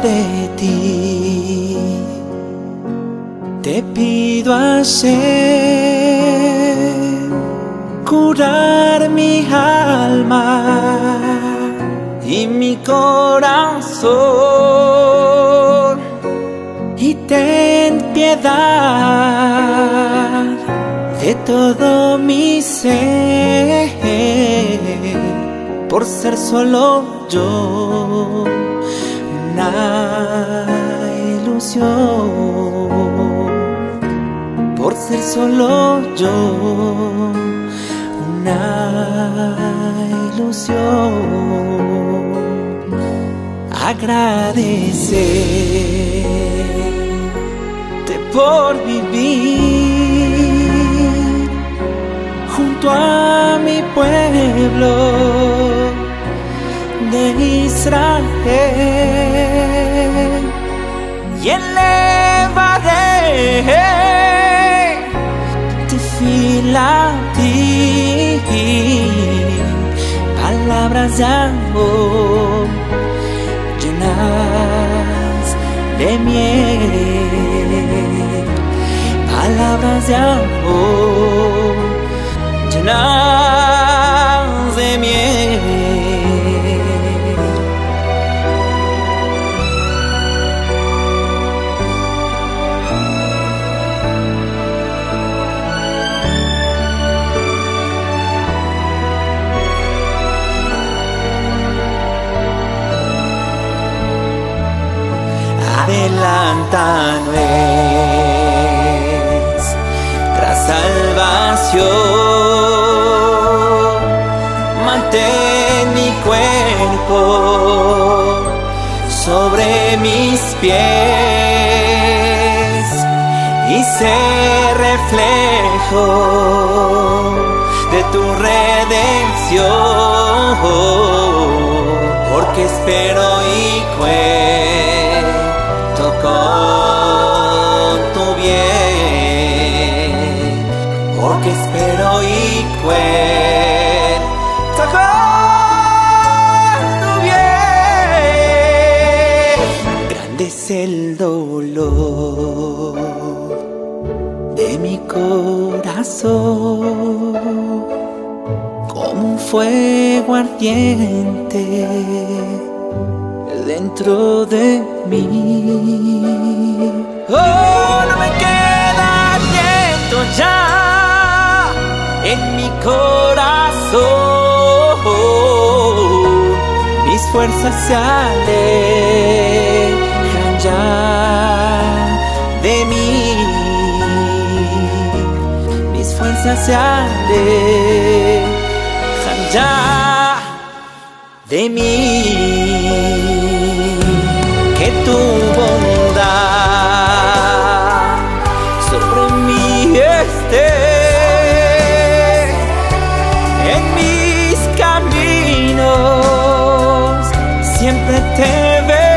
de ti. Te pido hacer curar mi alma y mi corazón y ten piedad de todo mi ser por ser solo yo por ser solo yo una ilusión. Agradecerte por vivir junto a mi pueblo de Israel y elevaré palabras de amor llenas de miel, palabras de amor llenas adelanta nuestra salvación. Mantén mi cuerpo sobre mis pies y sé reflejo de tu redención, porque espero y cuento porque espero y cuento con tu bien. Grande es el dolor de mi corazón, como un fuego ardiente dentro de mí. Oh, no me queda aliento ya corazón. Mis fuerzas se alejan ya de mí. Mis fuerzas se alejan ya de mí. Que tu Siempre te veré